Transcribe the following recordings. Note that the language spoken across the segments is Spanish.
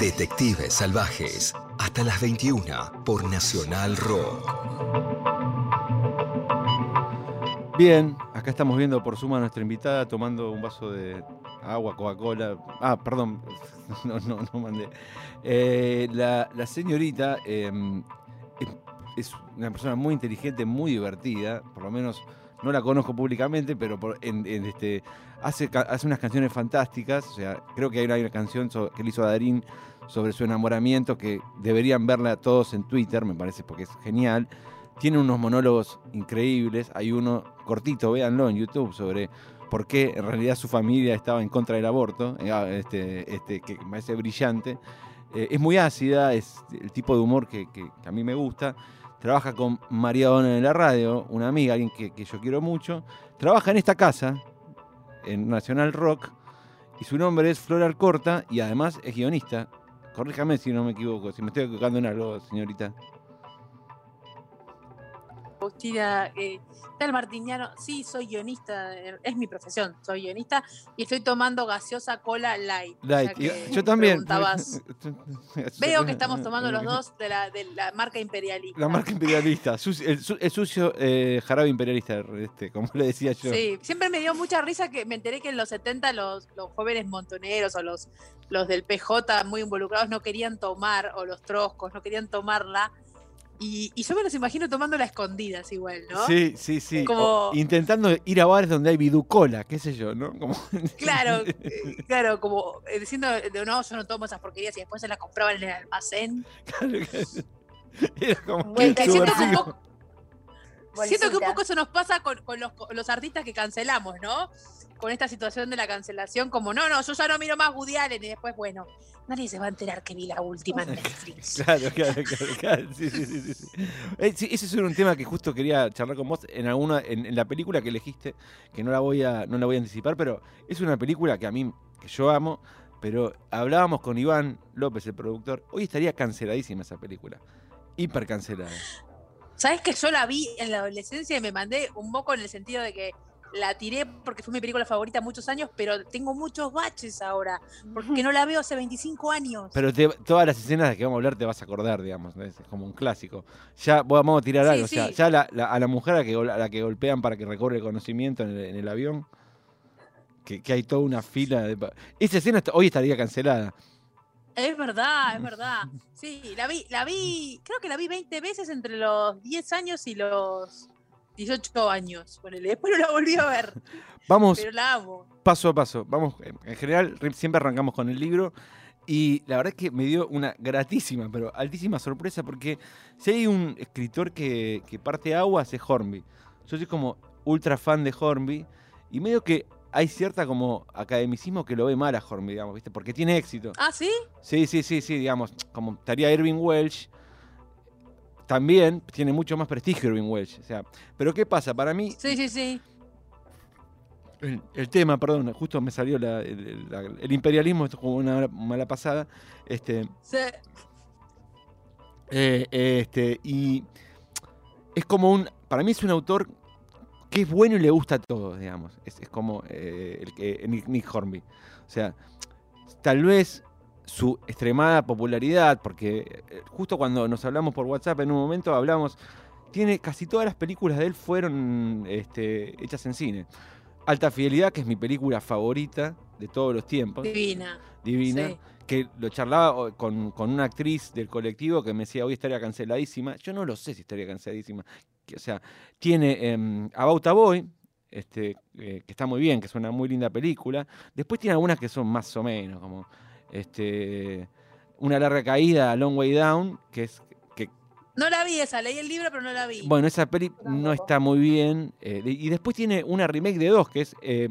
Detectives Salvajes, hasta las 21 por Nacional Rock. Bien, acá estamos viendo por suma a nuestra invitada tomando un vaso de agua, Coca-Cola. Ah, perdón, no, no, no mandé. Eh, la, señorita em, es una persona muy inteligente, muy divertida, por lo menos no la conozco públicamente, pero por- en- en este, hace, hace unas canciones fantásticas. O sea, creo que hay una, hay una canción que le hizo a Darín sobre su enamoramiento que deberían verla todos en Twitter, me parece, porque es genial. Tiene unos monólogos increíbles. Hay uno cortito, véanlo en YouTube, sobre por qué en realidad su familia estaba en contra del aborto, eh, ah, este, este, que me parece brillante. Eh, es muy ácida, es el tipo de humor que, que- que a mí me gusta. Trabaja con María Dona en la radio, una amiga, alguien que, que yo quiero mucho. Trabaja en esta casa, en Nacional Rock, y su nombre es Flor Alcorta, y además es guionista. Corríjame si no me equivoco, si me estoy equivocando en algo, señorita. Agustina, eh, tal Martiniano, sí, soy guionista, eh, es mi profesión, soy guionista y estoy tomando gaseosa cola light. Light. yo también. Veo que estamos tomando los dos de la, de la marca imperialista. La marca imperialista, el sucio eh, jarabe imperialista, este, como le decía yo. Sí, siempre me dio mucha risa que me enteré que en los 70 los, los jóvenes montoneros o los, los del PJ muy involucrados no querían tomar, o los troscos no querían tomarla. Y, y yo me los imagino tomándola a escondidas igual, ¿no? Sí, sí, sí. Como- O intentando ir a bares donde hay viducola, qué sé yo, ¿no? Como... Claro, eh, claro, como eh, diciendo, eh, no, yo no tomo esas porquerías y después se las compraban en el almacén. Era como Muy Siento que un poco, eso nos pasa con, con los, artistas que cancelamos, ¿no? Con esta situación de la cancelación, como, no, no, yo ya no miro más Woody Allen y después, bueno, nadie se va a enterar que vi la última en Netflix. Claro, claro, claro, claro. Sí, sí, sí. Eh, sí, ese es un tema que justo quería charlar con vos en alguna, en, en la película que elegiste, que no la voy a, no la voy a anticipar, pero es una película que a mí, que yo amo, pero hablábamos con Iván López, el productor, hoy estaría canceladísima esa película. Hiper cancelada. ¿Sabes que yo la vi en la adolescencia y me mandé un moco en el sentido de que la tiré porque fue mi película favorita muchos años, pero tengo muchos baches ahora, porque no la veo hace 25 años. Pero te- todas las escenas de que vamos a hablar te vas a acordar, digamos, ¿no? es como un clásico. Ya vamos a tirar Sí, algo, o sea, ya la- la- a la mujer a la, que, a la que golpean para que recobre el conocimiento en el, en el avión, que, que hay toda una fila de... Esa escena hoy estaría cancelada. Es verdad, es verdad. Sí, la vi, la vi, creo que la vi 20 veces entre los 10 años y los 18 años. Ponele. Después no la volví a ver, Vamos pero la amo. paso a paso. Vamos, en en general re- siempre arrancamos con el libro y la verdad es que me dio una gratísima, pero altísima sorpresa porque si hay un escritor que, que parte aguas es Hornby. Yo soy como ultra fan de Hornby y medio que hay cierta como academicismo que lo ve mal a Hornby, digamos, ¿viste? Porque tiene éxito. Ah, ¿sí? Sí, sí, sí, sí, digamos, como estaría Irving Welsh. También tiene mucho más prestigio Irving Welsh. O sea, pero ¿qué pasa? Para mí, Sí, sí, sí. el, el tema, perdón, justo me salió la- el, el- la- el imperialismo, esto es como una mala pasada. Este, Sí. eh, este, y es como un. Para mí es un autor que es bueno y le gusta a todos, digamos. Es, es como eh, el que Nick, Nick Hornby. O sea, tal vez su extremada popularidad, porque eh, justo cuando nos hablamos por WhatsApp en un momento hablamos. Tiene casi todas las películas de él fueron este, hechas en cine. Alta Fidelidad, que es mi película favorita de todos los tiempos Divina. divina, Sí. que lo charlaba con, con una actriz del colectivo que me decía, hoy estaría canceladísima. Yo no lo sé si estaría canceladísima. O sea, tiene em, About a Boy, este, eh, que está muy bien, que es una muy linda película. Después tiene algunas que son más o menos, como este, Una larga caída, Long Way Down, que es... Que, No la vi esa, leí el libro, pero no la vi. bueno, esa peli no está muy bien. eh, y después tiene una remake de dos, que es eh,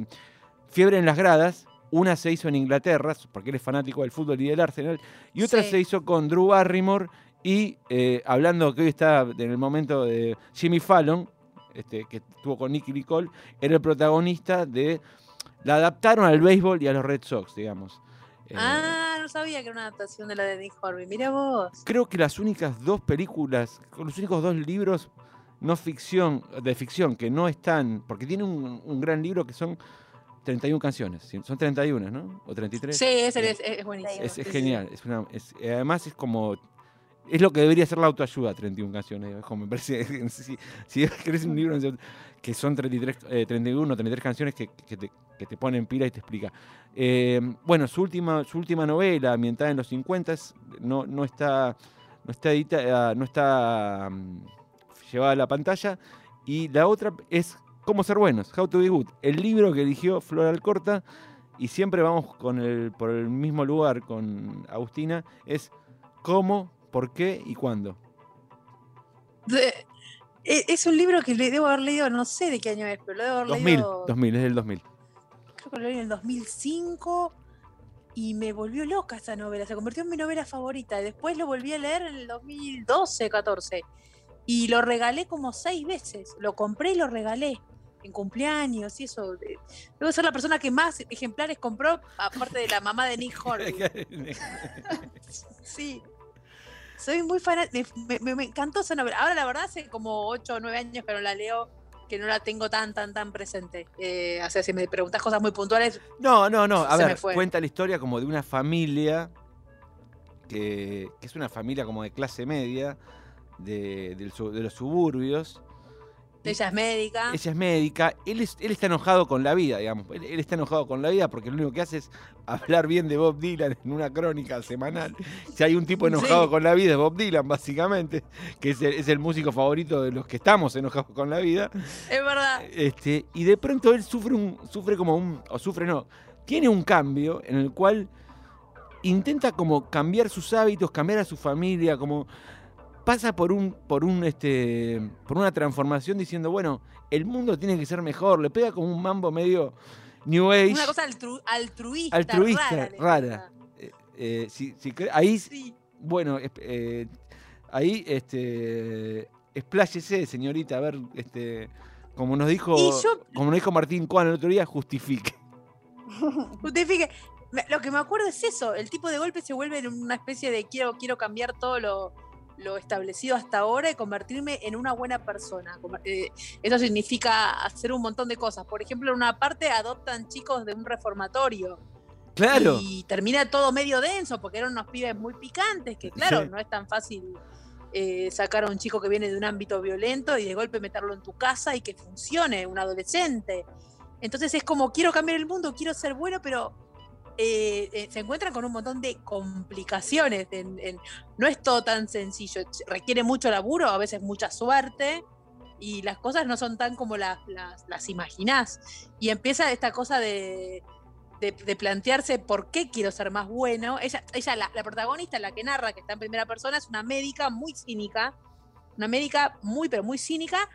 Fiebre en las gradas. Una se hizo en Inglaterra, porque él es fanático del fútbol y del Arsenal. Y otra Sí. se hizo con Drew Barrymore. Y eh, hablando que hoy está en el momento de Jimmy Fallon, este, que estuvo con Nicky Nicole, era el protagonista de. La adaptaron al béisbol y a los Red Sox, digamos. Eh, ah, no sabía que era una adaptación de la de Nick Horby. Mira vos. creo que las únicas dos películas, los únicos dos libros no ficción, de ficción que no están, porque tiene un, un gran libro que son 31 canciones. Son 31, ¿no? O 33. Sí, ese es, es buenísimo. Es, es genial. Es una, es- además es como... Es lo que debería ser la autoayuda, 31 canciones. es como me parece, si, si querés un libro que son 33, eh, 31, 33 canciones que, que te, que te ponen pila y te explica. Eh, bueno, su última, su última novela, ambientada en los 50, es- no, no está, no está, edita- no está mm, llevada a la pantalla. Y la otra es Cómo ser buenos, How to be good. El libro que eligió Flor Alcorta, y siempre vamos con el, por el mismo lugar con Agustina, es cómo, por qué y cuándo. De- e- es un libro que le debo haber leído, no sé de qué año es, pero lo debo haber 2000, leído. 2000, es del 2000. Creo que lo leí en el 2005 y me volvió loca esa novela. Se convirtió en mi novela favorita. Después lo volví a leer en el 2012, 14. Y lo regalé como seis veces. Lo compré y lo regalé en cumpleaños y eso. Eh, Debo ser la persona que más ejemplares compró, aparte de la mamá de Nick Hornby. Sí. Soy muy fanática. Me, me- me encantó esa novela. Ahora, la verdad, hace como 8 o 9 años que no la leo, que no la tengo tan, tan, tan presente. Eh, o sea, si me preguntas cosas muy puntuales, No, no, no. A ver, cuenta la historia como de una familia que, que es una familia como de clase media, de, del su- de los suburbios. Ella es médica. Ella es médica. Él, es- él está enojado con la vida, digamos. Él, él está enojado con la vida porque lo único que hace es hablar bien de Bob Dylan en una crónica semanal. Si hay un tipo enojado Sí. con la vida es Bob Dylan, básicamente, que es el, es el músico favorito de los que estamos enojados con la vida. Es verdad. Este, y de pronto él sufre un, sufre como un, o sufre no, tiene un cambio en el cual intenta como cambiar sus hábitos, cambiar a su familia, como pasa por un, por un, este, por una transformación diciendo, bueno, el mundo tiene que ser mejor, le pega como un mambo medio New Age, Una cosa altru- altruista. altruista, rara. Eh, eh, si- si cre- ahí, Sí. bueno, eh, ahí, este, expláyese, señorita, a ver, este, como nos dijo, yo- como nos dijo Martín Coan el otro día, justifique. Justifique. Lo que me acuerdo es eso. El tipo de golpe se vuelve en una especie de quiero, quiero cambiar todo lo, lo establecido hasta ahora y convertirme en una buena persona. Eh, eso significa hacer un montón de cosas. Por ejemplo, en una parte adoptan chicos de un reformatorio. Claro. Y termina todo medio denso porque eran unos pibes muy picantes, que claro, Sí. no es tan fácil eh, sacar a un chico que viene de un ámbito violento y de golpe meterlo en tu casa y que funcione, un adolescente. Entonces es como, quiero cambiar el mundo, quiero ser bueno, pero eh, eh, se encuentran con un montón de complicaciones. no es todo tan sencillo, requiere mucho laburo, a veces mucha suerte. Y las cosas no son tan como las, las, imaginás. Y empieza esta cosa de, plantearse por qué quiero ser más bueno. Ella, ella la, la protagonista, la que narra, que está en primera persona, es una médica muy cínica, una médica muy, pero muy cínica,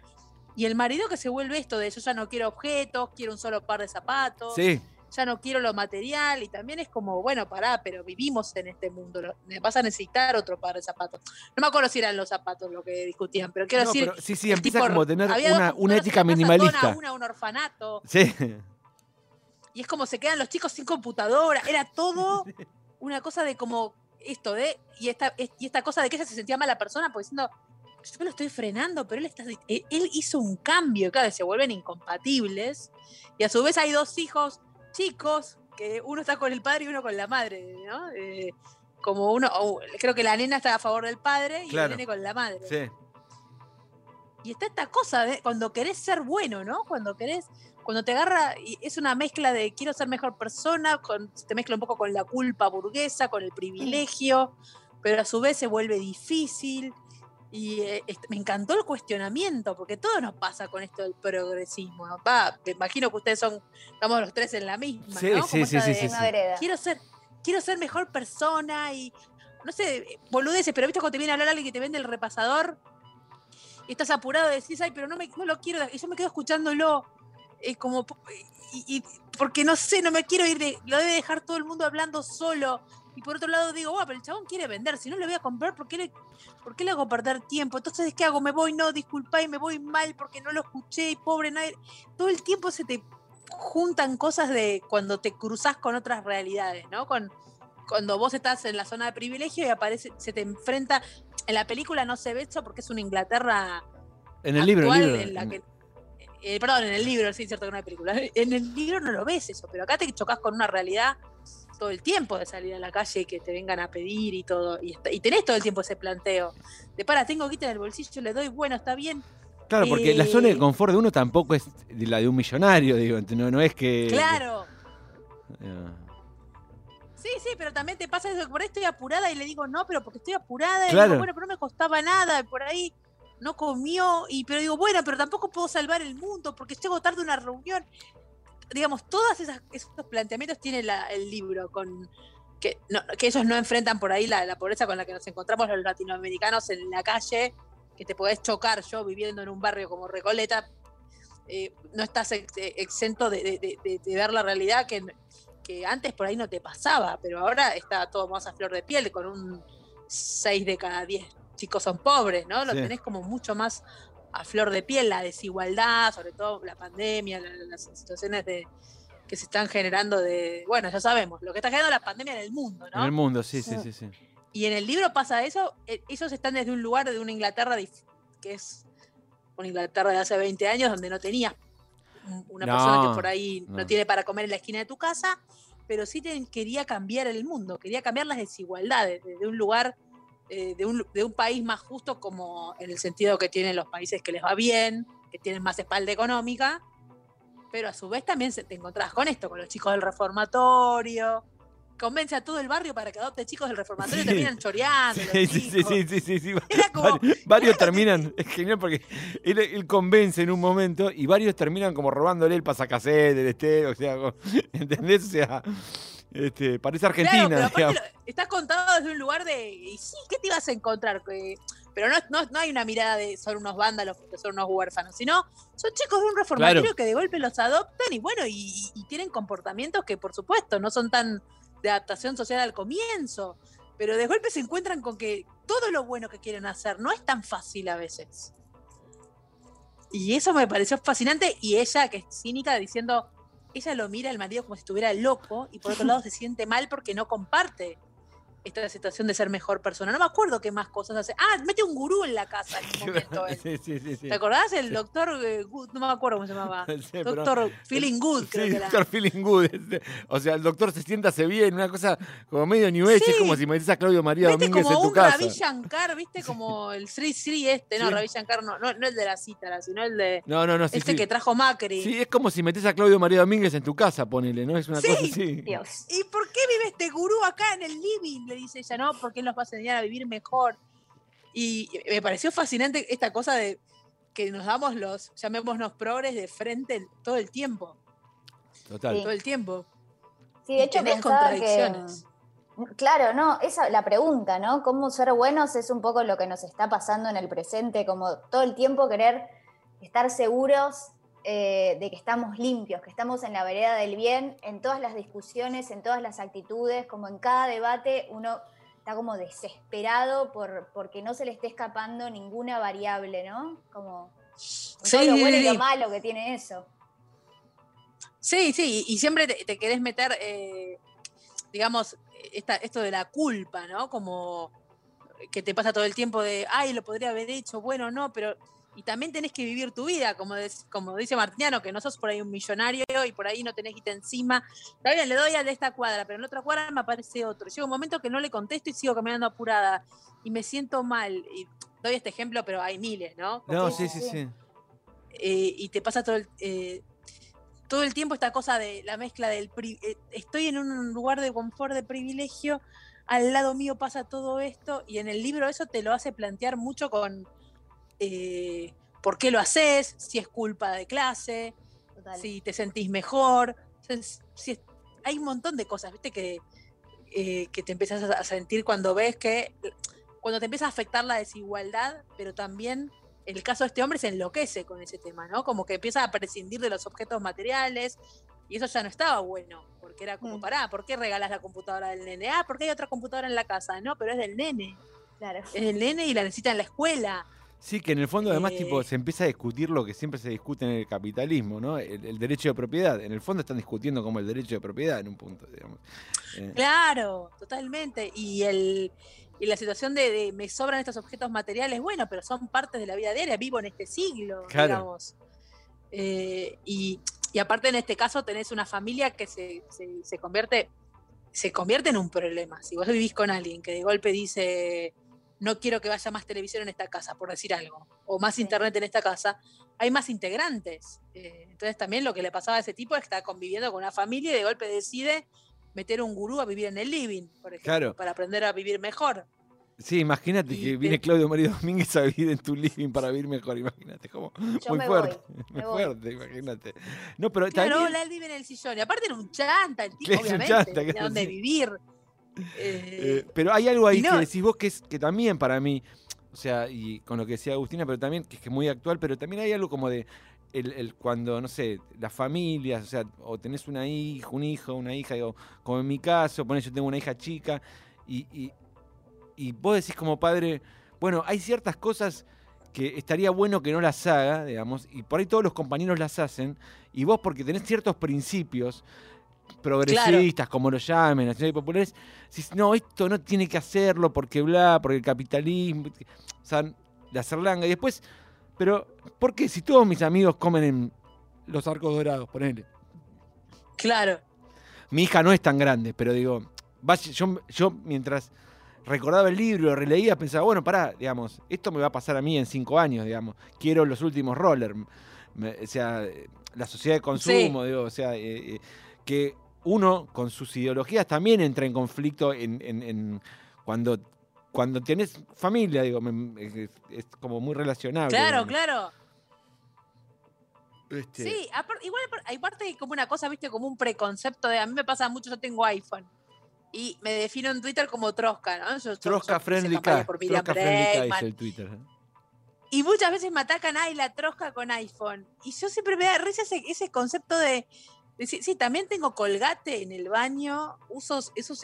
y el marido que se vuelve esto de yo ya no quiero objetos, quiero un solo par de zapatos, Sí, ya no quiero lo material, y también es como, bueno, pará, pero vivimos en este mundo, lo- vas a necesitar otro par de zapatos. No me acuerdo si eran los zapatos lo que discutían, pero quiero No, decir... pero sí, sí, empieza tipo como a tener una, una ética minimalista. una un orfanato, Sí, y es como se quedan los chicos sin computadora. Era todo una cosa de como esto de. Y esta, es- y esta cosa de que ella se sentía mala persona, porque diciendo, yo lo estoy frenando, pero él está. Él, él hizo un cambio, claro, se vuelven incompatibles. Y a su vez hay dos hijos chicos, que uno está con el padre y uno con la madre, ¿no? Eh, como uno, creo que la nena está a favor del padre y Claro. el nene con la madre. sí. Y está esta cosa de cuando querés ser bueno, ¿no? Cuando querés, cuando te agarra, y es una mezcla de quiero ser mejor persona, con, te mezcla un poco con la culpa burguesa, con el privilegio, pero a su vez se vuelve difícil. Y eh, me encantó el cuestionamiento, porque todo nos pasa con esto del progresismo. ¿no? Va, me imagino que ustedes son, estamos los tres en la misma, Sí, ¿no? sí, Como sí, de, quiero ser, quiero ser mejor persona y no sé, boludeces, pero viste cuando te viene a hablar alguien que te vende el repasador y estás apurado y decís, ay, pero no, me, no lo quiero, y yo me quedo escuchándolo, es como, y, y- porque no sé, no me quiero ir, de, lo debe dejar todo el mundo hablando solo. Y por otro lado digo, pero el chabón quiere vender, si no le voy a comprar, ¿por qué le, por qué le hago perder tiempo? Entonces, ¿qué hago? Me voy, no, disculpa, y me voy mal porque no lo escuché, y pobre nadie. Todo el tiempo se te juntan cosas de cuando te cruzas con otras realidades, ¿no? Con, cuando vos estás en la zona de privilegio y aparece, se te enfrenta. En la película no se ve eso porque es una Inglaterra En el libro, el libro. en la que eh, perdón, en el libro, sí, es cierto que no hay película. En el libro no lo ves eso, pero acá te chocas con una realidad todo el tiempo de salir a la calle y que te vengan a pedir y todo. Y, y tenés todo el tiempo ese planteo. De para, tengo guita en el bolsillo, le doy, bueno, está bien. Claro, porque la zona de Eh, confort de uno tampoco es la de un millonario, digo, no, no es que. Claro. Eh, Sí, sí, pero también te pasa eso, que por ahí estoy apurada y le digo, no, pero porque estoy apurada. Y Claro. digo, bueno, pero no me costaba nada, y por ahí no comió, y pero digo, bueno, pero tampoco puedo salvar el mundo porque llego tarde a una reunión. Digamos, todos esos planteamientos tiene la- el libro, con que, no- que ellos no enfrentan por ahí la, la pobreza con la que nos encontramos los latinoamericanos en la calle, que te podés chocar yo viviendo en un barrio como Recoleta, eh, no estás ex- eh, exento de, de- de- de- de ver la realidad que, que antes por ahí no te pasaba, pero ahora está todo más a flor de piel, con un 6 de cada 10 chicos son pobres, ¿no? Lo Sí. tenés como mucho más a flor de piel, la desigualdad, sobre todo la pandemia, la- la- las situaciones de que se están generando de, bueno, ya sabemos, lo que está generando la pandemia en el mundo, En el ¿no? mundo, sí, sí, Sí. sí. Y en el libro pasa eso, eh, ellos están desde un lugar de una Inglaterra que es una Inglaterra de hace 20 años donde no tenías un- una persona No, que por ahí no. no. tiene para comer en la esquina de tu casa, pero sí te- quería cambiar el mundo, quería cambiar las desigualdades desde un lugar, eh, de, un, de un país más justo como en el sentido que tienen los países que les va bien, que tienen más espalda económica, pero a su vez también se- te encontrás con esto, con los chicos del reformatorio. Convence a todo el barrio para que adopte chicos del reformatorio y terminan choreando. Sí, sí, sí, sí, sí, sí. Era como, varios terminan, es genial porque él, él convence en un momento y varios terminan como robándole el pasacassette, el estéreo, o sea, ¿entendés? O sea, este, parece Claro, Argentina, pero aparte digamos. lo- está contado desde un lugar de. Y sí, ¿qué te ibas a encontrar? Pero no, no, no hay una mirada de son unos vándalos, que son unos huérfanos, sino son chicos de un reformatorio Claro. que de golpe los adoptan y bueno, y, y tienen comportamientos que por supuesto no son tan de adaptación social al comienzo, pero de golpe se encuentran con que todo lo bueno que quieren hacer no es tan fácil a veces. Y eso me pareció fascinante y ella, que es cínica, diciendo, ella lo mira al marido como si estuviera loco y por otro lado se siente mal porque no comparte esta situación de ser mejor persona. No me acuerdo qué más cosas hace. Ah, mete un gurú en la casa en un momento. él. Sí, sí, sí, sí. ¿Te acordás? El doctor eh, Good, no me acuerdo cómo se llamaba. Sí, pero- Doctor Feeling Good, creo Sí, que era. doctor Feeling Good. este, O sea, el doctor se sienta, se bien, una cosa como medio New Age, es como si metes a Claudio María Viste Domínguez como en tu un casa. Ravi Shankar, viste como el Sri Sri este, no, Sí. Ravi Shankar no, no, no el de la cítara, sino el de No, no, no, sí, este sí. que trajo Macri. Sí, es como si metes a Claudio María Domínguez en tu casa, ponele, ¿no? Es una Sí. cosa así. Dios. ¿Y por qué vive este gurú acá en el living? Le dice ella, no, porque él nos va a enseñar a vivir mejor. Y me pareció fascinante esta cosa de que nos damos los, llamémonos progres de frente todo el tiempo. Total. Todo el tiempo. Sí, de hecho tenés que... contradicciones. Claro, no, esa la pregunta, ¿no? Cómo ser buenos es un poco lo que nos está pasando en el presente, como todo el tiempo querer estar seguros eh, de que estamos limpios, que estamos en la vereda del bien, en todas las discusiones, en todas las actitudes, como en cada debate uno está como desesperado por porque no se le esté escapando ninguna variable, ¿no? Como todo lo Sí, bueno y sí, lo sí. malo que tiene eso. Sí, sí, y siempre te, te querés meter, eh, digamos, esta, esto de la culpa, ¿no? Como que te pasa todo el tiempo de, ay, lo podría haber hecho, bueno, no, pero... Y también tenés que vivir tu vida, como, des- como dice Martiniano, que no sos por ahí un millonario y por ahí no tenés irte encima. Está bien, le doy al de esta cuadra, pero en la otra cuadra me aparece otro. Llega un momento que no le contesto y sigo caminando apurada y me siento mal. Y doy este ejemplo, pero hay miles, ¿no? No, Sí, sí, sí, sí, sí. eh, y te pasa todo el, eh, todo el tiempo esta cosa de la mezcla del... pri- eh, estoy en un lugar de confort, de privilegio, al lado mío pasa todo esto, y en el libro eso te lo hace plantear mucho con eh, por qué lo haces, si es culpa de clase, Total. si te sentís mejor, si es- hay un montón de cosas, viste, que, eh, que te empiezas a sentir cuando ves que, cuando te empieza a afectar la desigualdad, pero también el caso de este hombre se enloquece con ese tema, ¿no? Como que empieza a prescindir de los objetos materiales y eso ya no estaba bueno, porque era como, Mm. pará, ¿por qué regalas la computadora del nene? Ah, porque hay otra computadora en la casa, no, pero es del nene, Claro. es del nene y la necesita en la escuela. Sí, que en el fondo además Eh, tipo se empieza a discutir lo que siempre se discute en el capitalismo, ¿no? El, el derecho de propiedad. En el fondo están discutiendo como el derecho de propiedad en un punto, digamos. Eh, Claro, totalmente. Y el y la situación de, de me sobran estos objetos materiales, bueno, pero son partes de la vida diaria, vivo en este siglo, Claro. digamos. Eh, y, y aparte en este caso tenés una familia que se, se- se convierte se convierte en un problema. Si vos vivís con alguien que de golpe dice no quiero que vaya más televisión en esta casa, por decir algo, o más internet en esta casa, hay más integrantes. Eh, entonces también lo que le pasaba a ese tipo es que está conviviendo con una familia y de golpe decide meter un gurú a vivir en el living, por ejemplo, Claro. para aprender a vivir mejor. Sí, imagínate Y que te- viene Claudio María Domínguez a vivir en tu living para vivir mejor, imagínate, como muy me fuerte, voy, muy me voy. fuerte, imagínate. No, pero Claro, también, él vive en el sillón. Y aparte era un chanta, el tipo, obviamente, chanta, tenía donde sí. vivir. Eh, Eh, pero hay algo ahí que decís vos que es que también para mí, o sea, y con lo que decía Agustina, pero también que es que es muy actual, pero también hay algo como de el, el cuando, no sé, las familias, o sea, o tenés una hija, un hijo, una hija, digo, como en mi caso, ponés yo tengo una hija chica, y, y, y vos decís como padre, bueno, hay ciertas cosas que estaría bueno que no las haga, digamos, y por ahí todos los compañeros las hacen, y vos porque tenés ciertos principios progresistas, como lo llamen, nacionales y populares, decís, no, esto no tiene que hacerlo porque bla, porque el capitalismo, o sea, la cerlanga, y después, pero, ¿por qué? Si todos mis amigos comen en los arcos dorados, ponele. claro. Mi hija no es tan grande, pero digo, yo, yo mientras recordaba el libro, lo releía, pensaba, bueno, pará, digamos, esto me va a pasar a mí en cinco años, digamos, quiero los últimos rollers, o sea, la sociedad de consumo, digo, o sea, eh, eh, que uno con sus ideologías también entra en conflicto en, en- en- cuando, cuando tienes familia, digo, es, es como muy relacionable. Claro, claro. Este, Sí, igual hay parte como una cosa, viste, como un preconcepto de a mí me pasa mucho, yo tengo iPhone. Y me defino en Twitter como Trosca, ¿no? Yo- Trosca yo Friendly Miriam Trosca Friendly es el Twitter. ¿eh? Y muchas veces me atacan, ay, la trosca con iPhone. Y yo siempre me da risa ese, ese concepto de, sí, también tengo colgate en el baño, uso esos,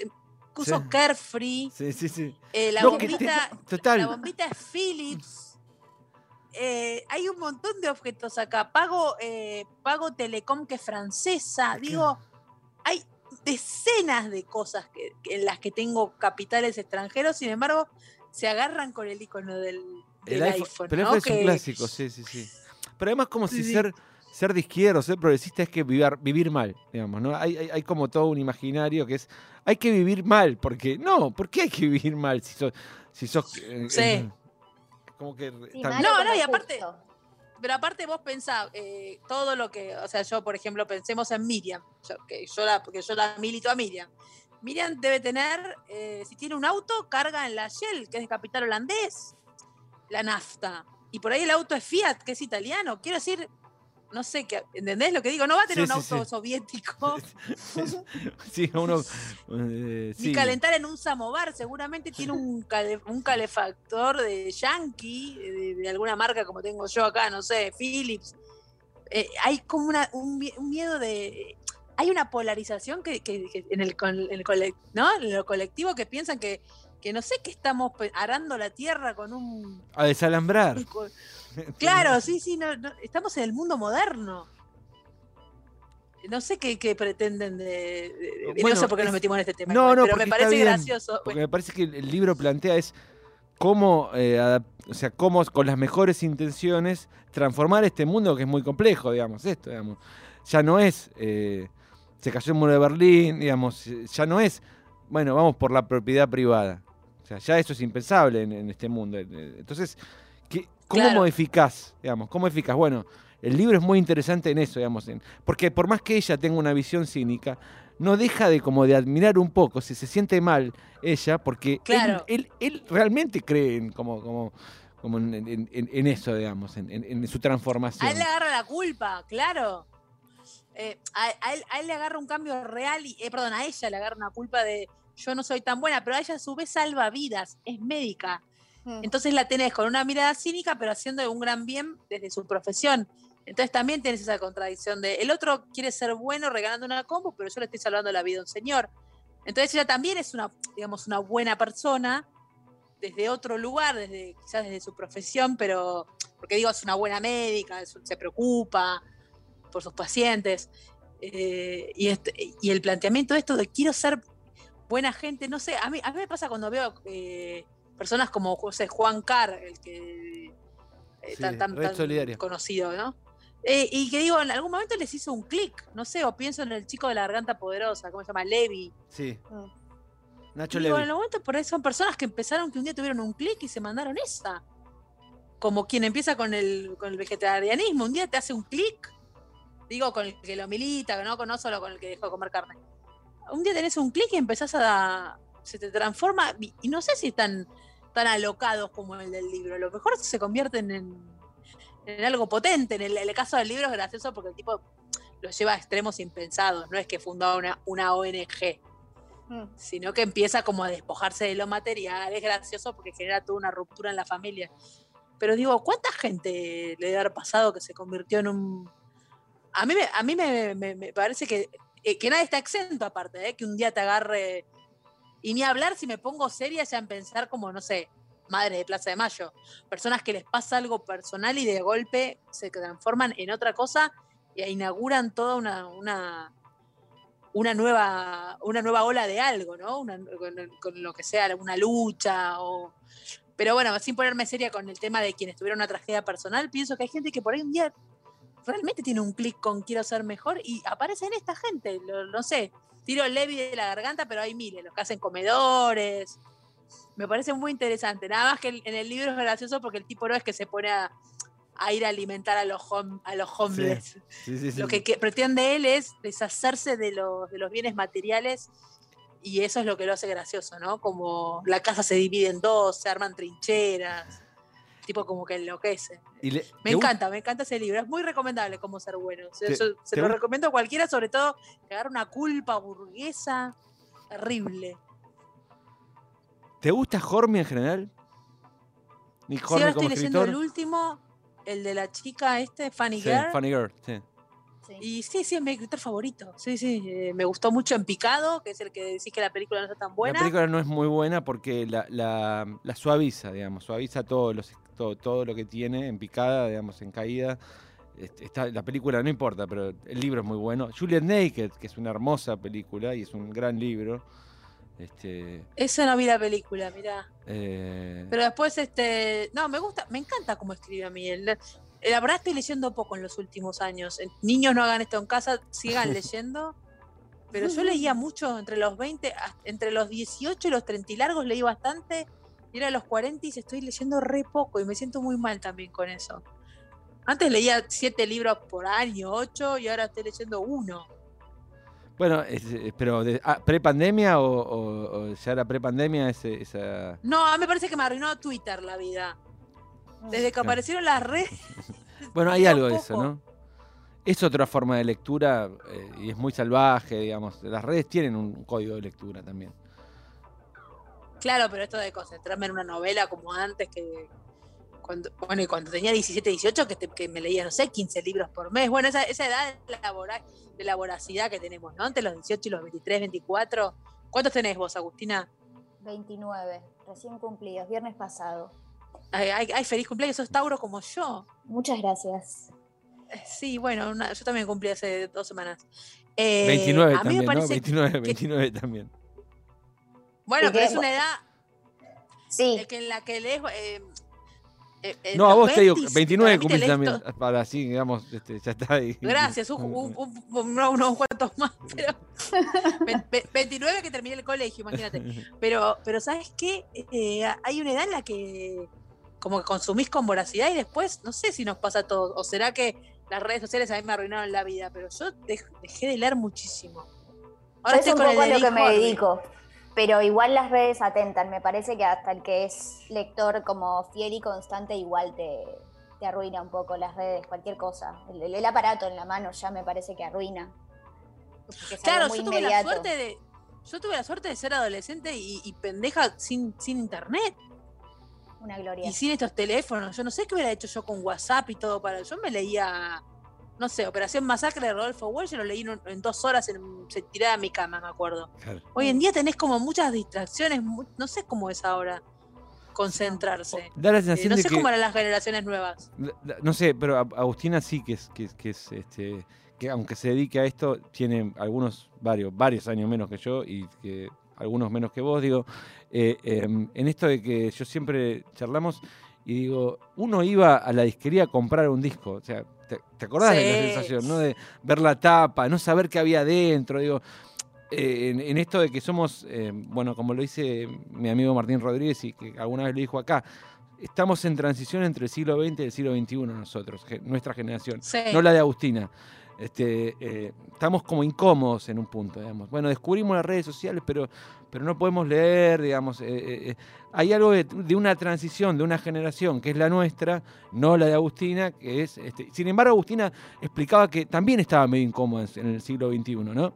uso Sí. carefree, Sí, sí, sí. eh, la No, que te- bombita, total. la bombita es Philips. Eh, hay un montón de objetos acá. Pago, eh, pago Telecom que es francesa. Digo, hay decenas de cosas que, que- en las que tengo capitales extranjeros, sin embargo, se agarran con el icono del, del El iPhone. iPhone, pero es un clásico, sí, sí, sí. Pero además como si sí. ser, ser de izquierda, o ser progresista es que vivir, vivir mal, digamos, ¿no? Hay, hay, hay como todo un imaginario que es, hay que vivir mal, porque, no, ¿por qué hay que vivir mal si sos, si sos eh, Sí. eh, como que Sí, tan- No, no, y aparte-. Pero aparte vos pensás, eh, todo lo que, o sea, yo por ejemplo pensemos en Miriam, yo, que yo la, porque yo la milito a Miriam. Miriam debe tener, eh, si tiene un auto, carga en la Shell, que es de capital holandés, la nafta. Y por ahí el auto es Fiat, que es italiano. Quiero decir, no sé, qué ¿entendés lo que digo? No va a tener Sí, un sí, auto sí. soviético sí, uno, eh, ni calentar en un samovar. Seguramente tiene un, cale- un calefactor de Yankee, de, de alguna marca como tengo yo acá, no sé, Philips. Eh, hay como una, un, mie- un miedo de. Hay una polarización que, que- que en, el, con- en el cole- ¿no? en lo colectivo que piensan que, que no sé, que estamos arando la tierra con un. A desalambrar. un claro, sí, sí, no, no, estamos en el mundo moderno. No sé qué, qué pretenden de, Bueno, no sé por qué nos metimos en este tema. No, no, pero me parece bien, gracioso. Porque me parece que el libro plantea es cómo, eh, o sea, cómo con las mejores intenciones transformar este mundo que es muy complejo, digamos, esto, digamos. Ya no es, eh, se cayó el muro de Berlín, digamos, ya no es, bueno, vamos por la propiedad privada. O sea, ya eso es impensable en, en este mundo. Entonces, ¿qué- ¿cómo Claro. modificás, digamos? ¿Cómo modificás? Bueno, el libro es muy interesante en eso, digamos, en- porque por más que ella tenga una visión cínica, no deja de como de admirar un poco, si se siente mal ella, porque él- Claro. él, él realmente cree en, como, como, como en, en- en- en eso, digamos, en, su transformación. A él le agarra la culpa, claro. Eh, a, a él, a él le agarra un cambio real, y, eh, perdón, a ella le agarra una culpa de yo no soy tan buena, pero a ella a su vez salva vidas, es médica. Mm. Entonces la tenés con una mirada cínica, pero haciendo un gran bien desde su profesión. Entonces también tienes esa contradicción de el otro quiere ser bueno regalando una combo, pero yo le estoy salvando la vida a un señor. Entonces ella también es una, digamos, una buena persona desde otro lugar, desde quizás desde su profesión, pero porque digo, es una buena médica, se preocupa por sus pacientes. eh, y, y el planteamiento de esto de quiero ser buena gente, no sé, a mí, a mí me pasa cuando veo eh, personas como José Juan Carr, el que eh, Sí, tan, tan- tan conocido, ¿no? Eh, y que digo, en algún momento les hizo un clic, no sé, o pienso en el chico de la garganta poderosa, ¿cómo se llama? Levi. Sí. Mm. Nacho Digo, Levi. en el momento por ahí son personas que empezaron que un día tuvieron un clic y se mandaron esa. Como quien empieza con el, con el vegetarianismo, un día te hace un clic, digo, con el que lo milita, ¿no? no solo con el que dejó de comer carne. Un día tenés un clic y empezás a. se te transforma, y, y no sé si están tan alocados como el del libro. A lo mejor se convierten en, en algo potente. En el, el caso del libro es gracioso porque el tipo lo lleva a extremos impensados. No es que fundó una, una ONG Mm. sino que empieza como a despojarse de lo material. Es gracioso porque genera toda una ruptura en la familia. Pero digo, ¿cuánta gente le debe haber pasado que se convirtió en un... A mí, me- a mí me, me- me parece que, eh, que nadie está exento aparte, ¿eh? que un día te agarre... Y ni hablar si me pongo seria ya en pensar como, no sé, madre de Plaza de Mayo. Personas que les pasa algo personal y de golpe se transforman en otra cosa e inauguran toda una, una, una nueva, una nueva ola de algo, ¿no? Con lo que sea, una lucha o... Pero bueno, sin ponerme seria con el tema de quienes tuvieron una tragedia personal, pienso que hay gente que por ahí un día realmente tiene un clic con quiero ser mejor y aparecen esta gente, lo- no sé, tiro el Levi de la garganta, pero hay miles, los que hacen comedores. Me parece muy interesante. Nada más que en el libro es gracioso porque el tipo no es que se pone a, a ir a alimentar a los, hom- a los homeless. Sí, sí, sí. Lo que, que pretende él es deshacerse de los, de los bienes materiales y eso es lo que lo hace gracioso, ¿no? Como la casa se divide en dos, se arman trincheras, tipo como que enloquece. Y le- Me ¿te gu- encanta, me encanta ese libro, es muy recomendable como ser bueno. Se, ¿Te- yo- se lo recomiendo a cualquiera, sobre todo que una culpa burguesa terrible. ¿Te gusta Hormy en general? Nick Sí, ahora como estoy leyendo escritor. el último, el de la chica este, Fanny Sí, Girl. Funny Girl, sí. Sí. Y sí, sí, es mi escritor favorito. Sí, sí. eh, me gustó mucho en Picado, que es el que decís que la película no está tan buena. La película no es muy buena porque la, la- la suaviza, digamos, suaviza todo, los, todo, todo lo que tiene en picada, digamos, en caída. Este, Está, la película no importa, pero el libro es muy bueno. Juliet Naked, que es una hermosa película y es un gran libro. Este, Eso no vi la película, mirá. eh, Pero después, este. No, me gusta, me encanta cómo escribe a mí. El- La verdad estoy leyendo poco en los últimos años. Niños no hagan esto en casa, sigan leyendo. Pero yo leía mucho entre los 20, hasta- entre los 18 y los 30 y largos leí bastante. Y era a los 40 y estoy leyendo re poco y me siento muy mal también con eso. Antes leía siete libros por año, ocho, y ahora estoy leyendo uno. bueno, es- pero de, ah, ¿pre-pandemia o, o- o ya era pre-pandemia ese- esa... No, me parece que me arruinó Twitter la vida. Desde que aparecieron las redes. Bueno, hay algo de eso. ¿no? Es otra forma de lectura eh, y es muy salvaje, digamos. Las redes tienen un código de lectura también. Claro, pero esto de concentrarme en una novela como antes, que cuando, bueno, y cuando tenía 17, 18, que, te- que me leía, no sé, 15 libros por mes. Bueno, esa, esa edad de la, de la voracidad que tenemos, ¿no? Entre los 18 y los 23, 24. ¿Cuántos tenés vos, Agustina? 29, recién cumplidos, viernes pasado. Ay, ay, ay, feliz cumpleaños, sos Tauro como yo. Muchas gracias. Eh, Sí, bueno, una- yo también cumplí hace dos semanas. Eh, 29 a mí también, me parece ¿no? 29, que- 29 también. Bueno, ¿Y pero es una edad Sí, eh, que en la que lees. eh, eh, No, a vos te digo, 20s, 29 para mí te cumplís también. Para así, digamos, este, ya está ahí. Gracias, un- un- un- un- no, unos cuantos más, pero ve- ve- 29 que terminé el colegio, imagínate. Pero, pero ¿sabes qué? Eh, hay una edad en la que como que consumís con voracidad y después, no sé si nos pasa a todos, o será que las redes sociales a mí me arruinaron la vida, pero yo dej- dejé de leer muchísimo. yo es un con el poco a lo que me dedico. Pero igual las redes atentan. Me parece que hasta el que es lector como fiel y constante igual te, te arruina un poco las redes, cualquier cosa. El, el aparato en la mano ya me parece que arruina. Claro, yo tuve la suerte de. Yo tuve la suerte de ser adolescente y, y pendeja sin, sin internet Una gloria. y sin estos teléfonos. Yo no sé qué hubiera hecho yo con WhatsApp y todo para. Yo me leía, no sé, Operación Masacre de Rodolfo Walsh, yo lo leí en, en dos horas en, se tiraba a mi cama, me acuerdo. Claro. Hoy en día tenés como muchas distracciones, no sé cómo es ahora concentrarse. Da la Eh, no de sé que. cómo eran las generaciones nuevas. No sé, pero Agustina sí que es, que, es- que es este que aunque se dedique a esto, tiene algunos, varios, varios años menos que yo y que algunos menos que vos, digo, eh, em, en esto de que yo siempre charlamos y digo, uno iba a la disquería a comprar un disco, o sea, ¿Te, te acordás de la sensación, no? De ver la tapa, no saber qué había adentro, digo. eh, en, en esto de que somos, eh, bueno, como lo dice mi amigo Martín Rodríguez y que alguna vez lo dijo acá, estamos en transición entre el siglo XX y el siglo XXI nosotros, nuestra generación Sí. no la de Agustina. Este, eh, estamos como incómodos en un punto, digamos. Bueno, descubrimos las redes sociales, pero, pero no podemos leer, digamos. eh, eh, hay algo de, de una transición, de una generación que es la nuestra, no la de Agustina, que es... Este, sin embargo, Agustina explicaba que también estaba medio incómoda en el siglo XXI, ¿no?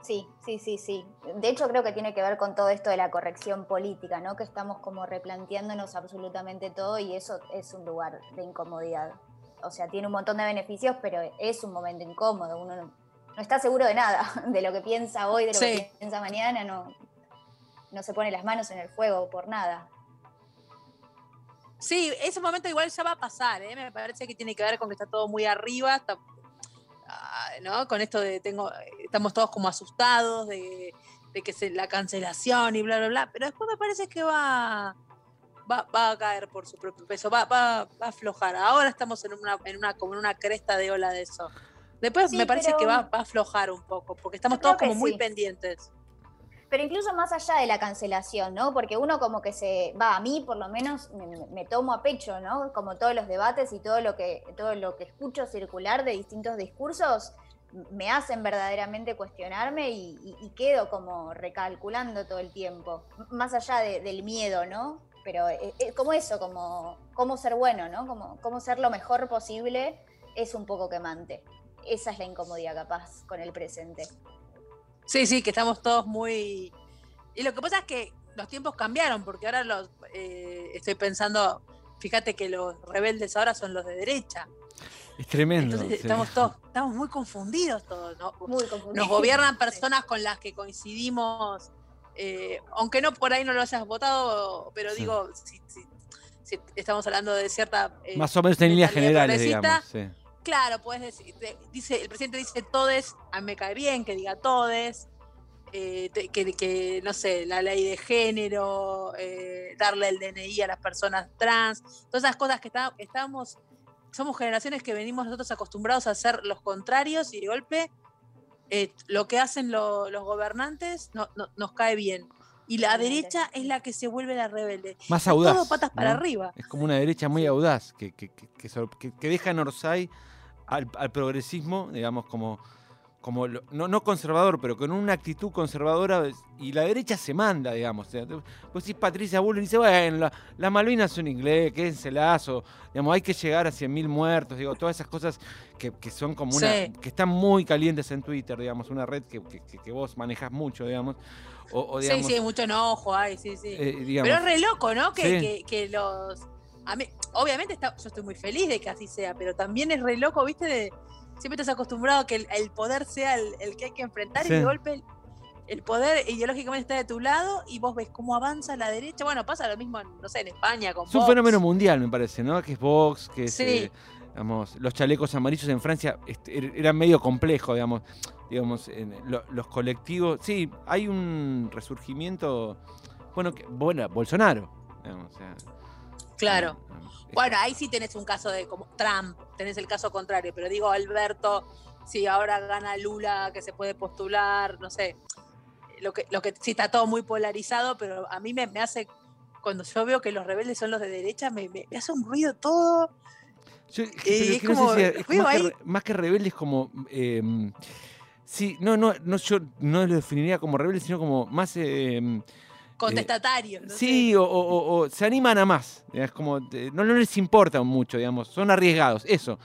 Sí, sí, sí, sí. De hecho, creo que tiene que ver con todo esto de la corrección política, ¿no? Que estamos como replanteándonos absolutamente todo y eso es un lugar de incomodidad. O sea, tiene un montón de beneficios, pero es un momento incómodo. Uno no, no está seguro de nada, de lo que piensa hoy, de lo Sí. que piensa mañana, no, no se pone las manos en el fuego por nada. Sí, ese momento igual ya va a pasar, ¿eh? me parece que tiene que ver con que está todo muy arriba, está- ah, ¿no? Con esto de tengo, estamos todos como asustados de, de que se, la cancelación y bla, bla, bla, pero después me parece que va, va, va a caer por su propio peso, va, va, va a aflojar. Ahora estamos en una, en una, como en una cresta de ola de eso. Después Sí, me parece pero- que va, va a aflojar un poco, porque estamos todos como muy pendientes. Pero incluso más allá de la cancelación, ¿no? Porque uno como que se, va, a mí por lo menos me, me tomo a pecho, ¿no? Como todos los debates y todo lo que, todo lo que escucho circular de distintos discursos me hacen verdaderamente cuestionarme y, y- y quedo como recalculando todo el tiempo, más allá de- del miedo, ¿no? Pero es, es como eso, como cómo ser bueno, ¿no? Como cómo ser lo mejor posible es un poco quemante. Esa es la incomodidad capaz con el presente. Sí, sí, que estamos todos muy... Y lo que pasa es que los tiempos cambiaron, porque ahora los eh, estoy pensando, fíjate que los rebeldes ahora son los de derecha. Es tremendo. Entonces sí. estamos todos, estamos muy confundidos todos, ¿no? Muy confundido. Nos gobiernan personas con las que coincidimos, eh, aunque no por ahí no lo hayas votado, pero Sí. digo, si, si- si estamos hablando de cierta... eh, Más o menos en líneas generales, digamos. sí. Claro, puedes decir, te- dice, el presidente dice todes, a mí me cae bien que diga todes, eh, te- que, que, no sé, la ley de género, eh, darle el DNI a las personas trans, todas esas cosas que está- estamos, somos generaciones que venimos nosotros acostumbrados a hacer los contrarios y de golpe eh, lo que hacen lo- los gobernantes no- no- nos cae bien. Y la derecha es la que se vuelve la rebelde. Más audaz. Todo patas para ¿no? arriba. Es como una derecha muy audaz, que, que- que deja en Orsay al, al progresismo, digamos, como, como lo- no, no conservador, pero con una actitud conservadora, y la derecha se manda, digamos. O sea, pues si Patricia Bullrich dice, bueno, la- las Malvinas son inglés, quédenselas, o digamos, hay que llegar a 100.000 muertos, digo, todas esas cosas que, que son como una, Sí. que están muy calientes en Twitter, digamos, una red que, que- vos manejas mucho, digamos. O, o, digamos, sí, sí, mucho enojo, ay, sí, sí. eh, Pero es re loco, ¿no? Que, Sí. que, que los. A mí, obviamente está, yo estoy muy feliz de que así sea, pero también es re loco, ¿viste? De, siempre estás acostumbrado a que el, el poder sea el, el que hay que enfrentar Sí. y de golpe el, poder ideológicamente está de tu lado y vos ves cómo avanza la derecha. Bueno, pasa lo mismo, en, no sé, en España con Es un Vox. fenómeno mundial, me parece, ¿no? Que es Vox, que es, Sí. eh, digamos, los chalecos amarillos en Francia este, er- eran medio complejo, digamos, digamos, en lo- los colectivos. Sí, hay un resurgimiento, bueno, que, bueno, Bolsonaro, digamos, o sea, Claro. Bueno, ahí sí tenés un caso de como Trump, tenés el caso contrario, pero digo, Alberto, si ahora gana Lula, que se puede postular, no sé, lo que, lo que sí está todo muy polarizado, pero a mí me, me hace, cuando yo veo que los rebeldes son los de derecha, me, me- me hace un ruido todo. Yo, Eh, es que no sé como- si es veo más, que, ahí- re- más que rebelde es como. eh, sí, no, no, no, yo no lo definiría como rebelde, sino como más. eh, Contestatario. no Sí, o, o- o- o se animan a más. Es como, eh, no, no les importa mucho, digamos. Son arriesgados, eso.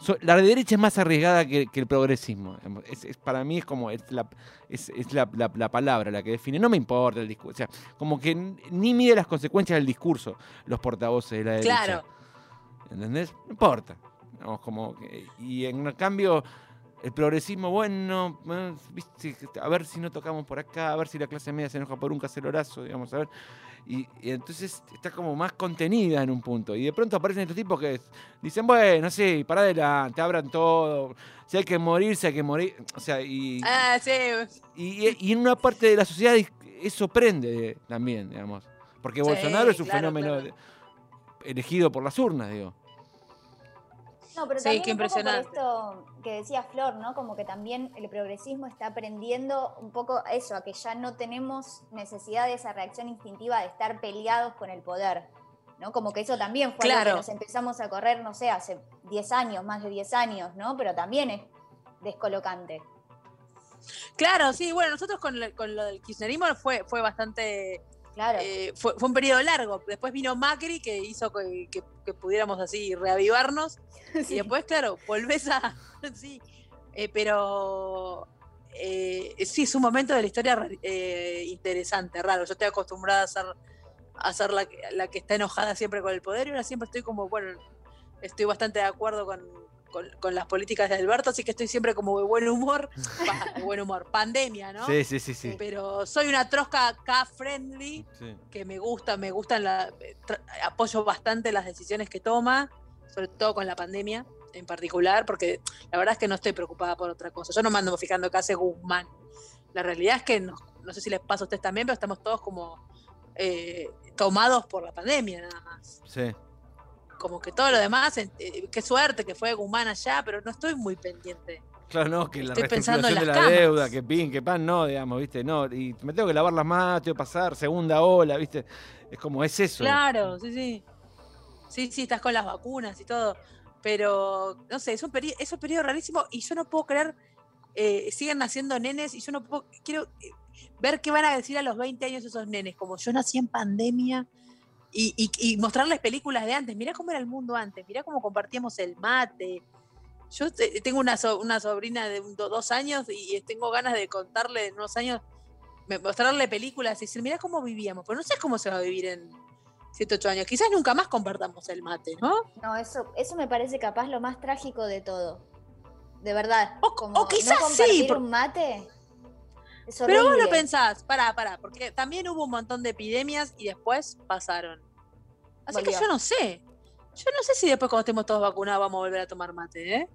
So- la derecha es más arriesgada que, que el progresismo. Es, es- para mí es como, es, la, es, es la, la- la palabra la que define. No me importa el discurso. O sea, como que ni mide las consecuencias del discurso los portavoces de la derecha. Claro. ¿Entendés? No importa. Digamos, como que- y en cambio, el progresismo, bueno, eh, viste, a ver si no tocamos por acá, a ver si la clase media se enoja por un cacerorazo, digamos, a ver. Y, y entonces está como más contenida en un punto. Y de pronto aparecen estos tipos que dicen, bueno, sí, para adelante, abran todo. Si hay que morirse, hay que morir. O sea, y, Ah, sí. y, y en una parte de la sociedad eso prende también, digamos. Porque Sí, Bolsonaro es un claro, fenómeno claro. elegido por las urnas, digo. No, pero Sí, también qué un poco por impresionante. esto que decía Flor, ¿no? Como que también el progresismo está aprendiendo un poco a eso, a que ya no tenemos necesidad de esa reacción instintiva de estar peleados con el poder, ¿no? Como que eso también fue algo Claro. que nos empezamos a correr, no sé, hace 10 años, más de 10 años, ¿no? Pero también es descolocante. Claro, sí, bueno, nosotros con, lo- con lo del kirchnerismo fue, fue bastante, Claro. eh, fue, fue un periodo largo. Después vino Macri que hizo que, que- que pudiéramos así reavivarnos. Sí. Y después, claro, volvés a. sí. Eh, pero eh, sí, es un momento de la historia interesante, raro. Yo estoy acostumbrada a ser, a ser la, la que está enojada siempre con el poder y ahora siempre estoy como, bueno, estoy bastante de acuerdo con, con- con las políticas de Alberto, así que estoy siempre como de buen humor. De buen humor, pandemia, ¿no? Sí, sí, sí, sí. Pero soy una trosca K-friendly Sí. que me gusta, me gustan, la, eh, apoyo bastante las decisiones que toma, sobre todo con la pandemia en particular, porque la verdad es que no estoy preocupada por otra cosa. Yo no me ando fijando qué hace Guzmán. La realidad es que no, no sé si les pasa a ustedes también, pero estamos todos como eh, tomados por la pandemia nada más. Sí. Como que todo lo demás, eh, qué suerte que fue Guzmán allá, pero no estoy muy pendiente. Claro, no, que la reestructuración en de la camas. deuda, que pin, que pan, no, digamos, ¿viste? No, y me tengo que lavar las manos, tengo que pasar segunda ola, ¿viste? Es como, es eso. Claro, sí, sí. Sí, sí, estás con las vacunas y todo. Pero, no sé, es un, peri- es un periodo rarísimo y yo no puedo creer, eh, siguen naciendo nenes y yo no puedo, quiero eh, ver qué van a decir a los 20 años esos nenes, como yo nací en pandemia y, y- y mostrarles películas de antes, mirá cómo era el mundo antes, mirá cómo compartíamos el mate. Yo te- tengo una, so- una sobrina de un- do- dos años y tengo ganas de contarle en unos años, mostrarle películas y decir, mirá cómo vivíamos, pero no sé cómo se va a vivir en 7, 8 años. Quizás nunca más compartamos el mate, ¿no? No, eso, eso me parece capaz lo más trágico de todo. De verdad. O- como o quizás no sí, compartir por- un mate. Pero vos lo pensás, pará, pará, porque también hubo un montón de epidemias y después pasaron. Así que yo no sé. Yo no sé si después cuando estemos todos vacunados vamos a volver a tomar mate, ¿eh?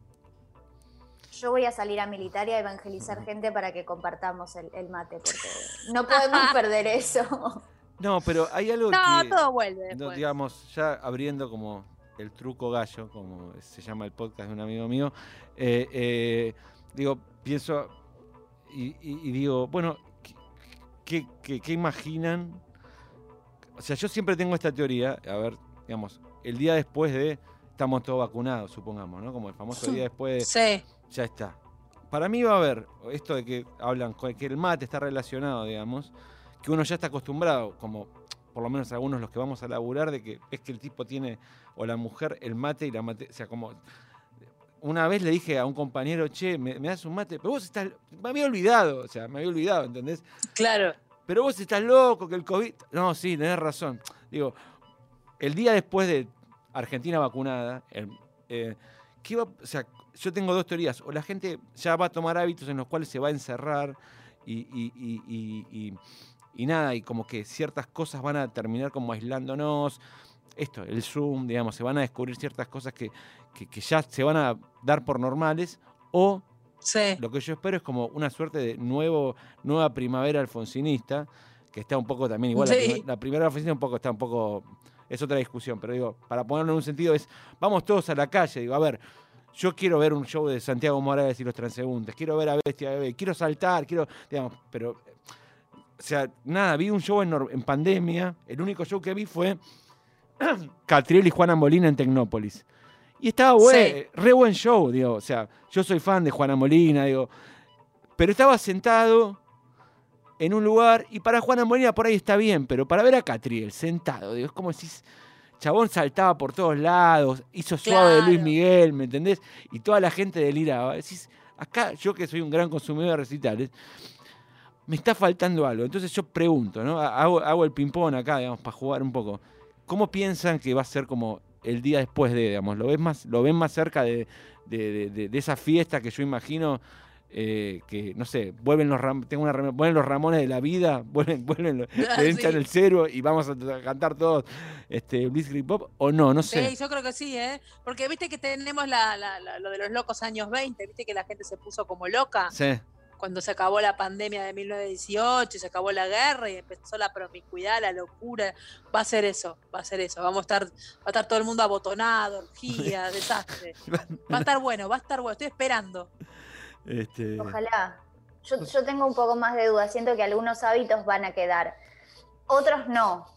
Yo voy a salir a militar y a evangelizar gente para que compartamos el, el mate, porque no podemos perder eso. No, pero hay algo No, que, todo vuelve no, digamos, ya abriendo como el truco gallo, como se llama el podcast de un amigo mío, eh, eh, digo, pienso y, y- y digo, bueno, ¿qué, qué- qué- qué imaginan? O sea, yo siempre tengo esta teoría, a ver, digamos, el día después de estamos todos vacunados, supongamos, ¿no? Como el famoso día después de Sí, ya está. Para mí va a haber esto de que hablan que el mate está relacionado, digamos, que uno ya está acostumbrado, como por lo menos algunos los que vamos a laburar, de que es que el tipo tiene, o la mujer, el mate y la mate, o sea, como... Una vez le dije a un compañero, che, ¿me, me das un mate? Pero vos estás... Me había olvidado, o sea, me había olvidado, ¿entendés? claro. Pero vos estás loco, que el COVID... No, sí, tenés razón. Digo, el día después de Argentina vacunada, el- eh, ¿qué va- o sea, yo tengo dos teorías. O la gente ya va a tomar hábitos en los cuales se va a encerrar y, y- y- y- y- y nada, y como que ciertas cosas van a terminar como aislándonos. Esto, el Zoom, digamos, se van a descubrir ciertas cosas que, que- que ya se van a dar por normales. O Sí. lo que yo espero es como una suerte de nuevo, nueva primavera alfonsinista, que está un poco también igual. La, la primavera alfonsinista un poco está un poco. Es otra discusión, pero digo, para ponerlo en un sentido, es vamos todos a la calle. Digo, a ver, yo quiero ver un show de Santiago Morales y los transeúntes, quiero ver a Bestia Bebé, quiero saltar, quiero. digamos, pero. O sea, nada, vi un show en, en pandemia. El único show que vi fue Catriel y Juana Molina en Tecnópolis. Y estaba buen, Sí. re buen show, digo. O sea, yo soy fan de Juana Molina, digo. Pero estaba sentado en un lugar y para Juana Molina por ahí está bien, pero para ver a Catriel sentado, digo, es como si Chabón saltaba por todos lados, hizo suave de Luis. Miguel, ¿me entendés? Y toda la gente deliraba. Decís, acá yo que soy un gran consumidor de recitales, me está faltando algo. Entonces yo pregunto, ¿no? Hago, hago el ping-pong acá, digamos, para jugar un poco. ¿Cómo piensan que va a ser como el día después de, digamos? ¿Lo, ves más, lo ven más cerca de, de- de- esa fiesta que yo imagino? eh, que, no sé, vuelven los, ram- tengo una vuelven los Ramones de la vida, vuelven, vuelven Ah, se hinchan sí. el cero y vamos a cantar todos este, Blitzkrieg Pop, o no, no sé. Sí, yo creo que sí, ¿eh? Porque viste que tenemos la, la- la- lo de los locos años 20, viste que la gente se puso como loca. Sí, cuando se acabó la pandemia de 1918, y se acabó la guerra y empezó la promiscuidad, la locura, va a ser eso, va a ser eso. Vamos a estar, va a estar todo el mundo abotonado, orgía, desastre. Va a estar bueno, va a estar bueno, estoy esperando. Este, Ojalá. Yo, yo tengo un poco más de duda. Siento que algunos hábitos van a quedar. Otros no.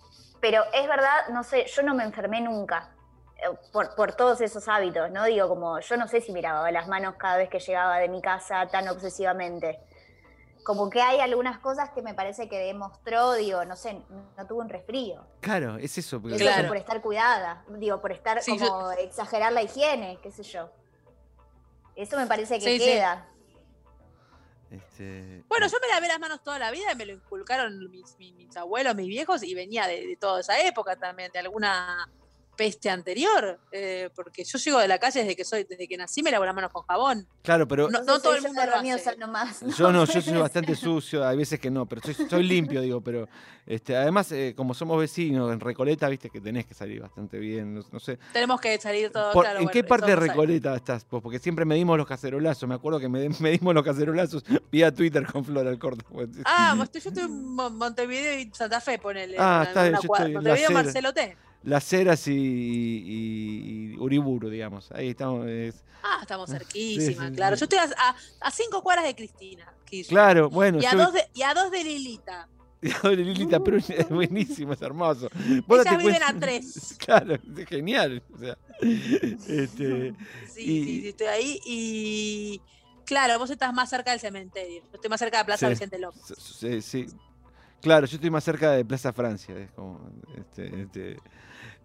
Pero es verdad, no sé, yo no me enfermé nunca por, por todos esos hábitos, ¿no? Digo, como yo no sé si me lavaba las manos cada vez que llegaba de mi casa tan obsesivamente. Como que hay algunas cosas que me parece que demostró, digo, no sé, no tuvo un resfrío. claro, es eso. porque- Eso Claro. por estar cuidada, digo, por estar Sí, como exagerar la higiene, qué sé yo. Eso me parece que Sí, sí. queda. este, Bueno, yo me lavé las manos toda la vida y me lo inculcaron mis, mis- mis abuelos, mis viejos, y venía de, de toda esa época también, de alguna peste anterior, eh, porque yo llego de la calle desde que soy, desde que nací me lavo las manos con jabón. Claro, pero No, todo el mundo lo hace. sano más. yo no, yo soy bastante sucio, hay veces que no, pero soy, soy limpio, digo, pero este, además, eh, como somos vecinos en Recoleta, viste que tenés que salir bastante bien, no, no sé. Tenemos que salir todo Por- claro. ¿En bueno, qué parte de Recoleta estás? vos? porque siempre medimos los cacerolazos, me acuerdo que me- medimos los cacerolazos vía Twitter con Flora Alcorta. Ah, pues yo estoy en Mon- Montevideo y Santa Fe, ponele. Ah, está bien, yo estoy Montevideo. Marcelo T. Las Heras y, y- y Uriburu, digamos. Ahí estamos. es- Ah, estamos cerquísima, sí, claro. sí. Yo estoy a, a- a cinco cuadras de Cristina. Kirchner. Claro, bueno. Y a, yo- dos de, y a dos de Lilita. Lilita, pero es buenísimo, es hermoso. Vos Ellas viven a tres. Claro, es genial. O sea, este, Sí, Y- sí, sí, estoy ahí. Y claro, vos estás más cerca del cementerio. Yo estoy más cerca de Plaza Sí. Vicente López. sí, sí. Claro, yo estoy más cerca de Plaza Francia. Es como, este, este,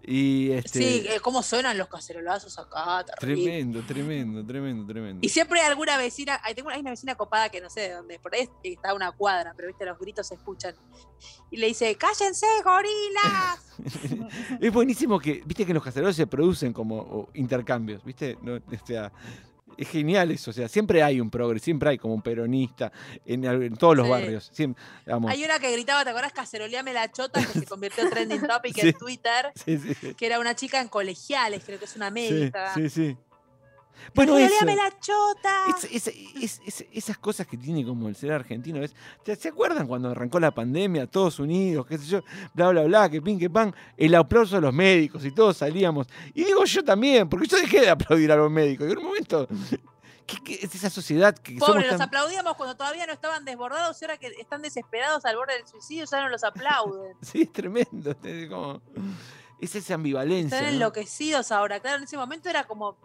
y este, Sí, eh, cómo suenan los cacerolazos acá. tremendo, tremendo, tremendo, tremendo. Y siempre hay alguna vecina, hay, tengo, hay una vecina copada que no sé de dónde, por ahí está una cuadra, pero viste, los gritos se escuchan. Y le dice, cállense, gorilas. Es buenísimo que, viste que los caceroles se producen como intercambios, viste, No, o sea, es genial eso, o sea, siempre hay un progre, siempre hay como un peronista en, todos los Sí. barrios, siempre, Hay una que gritaba, ¿te acordás? Caceroleame la chota, que se convirtió en trending topic Sí. en Twitter, sí, que era una chica en colegiales, creo que es una médica. sí, sí. Bueno, eso, ¡Caceroleame la chota! es- es- es- es- esas cosas que tiene como el ser argentino, es, ¿te- ¿se acuerdan cuando arrancó la pandemia, todos unidos, qué sé yo, bla, bla, bla, que pin, que pan, el aplauso a los médicos y todos salíamos? Y digo yo también, porque yo dejé de aplaudir a los médicos, y en un momento, ¿qué, qué es esa sociedad que Pobre, los tan- aplaudíamos cuando todavía no estaban desbordados y ahora que están desesperados al borde del suicidio ya no los aplauden. Sí, es tremendo. Es, como, es esa ambivalencia. Están ¿no? enloquecidos ahora. Claro, en ese momento era como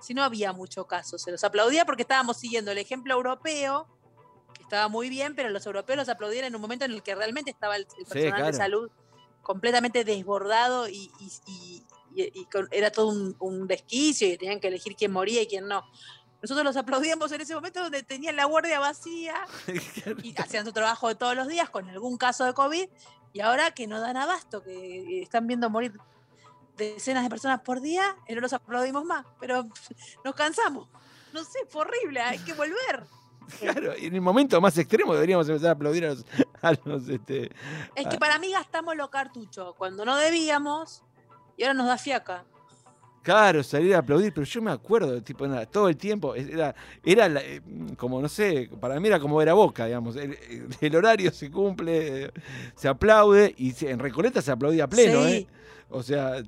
si no había mucho caso. Se los aplaudía porque estábamos siguiendo el ejemplo europeo, que estaba muy bien, pero los europeos los aplaudían en un momento en el que realmente estaba el, el personal claro. de salud completamente desbordado y, y- y- y- y con- era todo un, un desquicio y tenían que elegir quién moría y quién no. Nosotros los aplaudíamos en ese momento donde tenían la guardia vacía y hacían su trabajo de todos los días con algún caso de COVID y ahora que no dan abasto, que están viendo morir decenas de personas por día, y no los aplaudimos más, pero nos cansamos. No sé, fue horrible, hay que volver. Claro, y en el momento más extremo deberíamos empezar a aplaudir a los. a los, este, Es que para mí gastamos lo cartucho cuando no debíamos y ahora nos da fiaca. Claro, salir a aplaudir, pero yo me acuerdo, tipo, nada, todo el tiempo, era, era la- eh, como, no sé, para mí era como era boca, digamos, el, el horario se cumple, eh, se aplaude, y se- en Recoleta se aplaudía a pleno, Sí. ¿eh? O sea,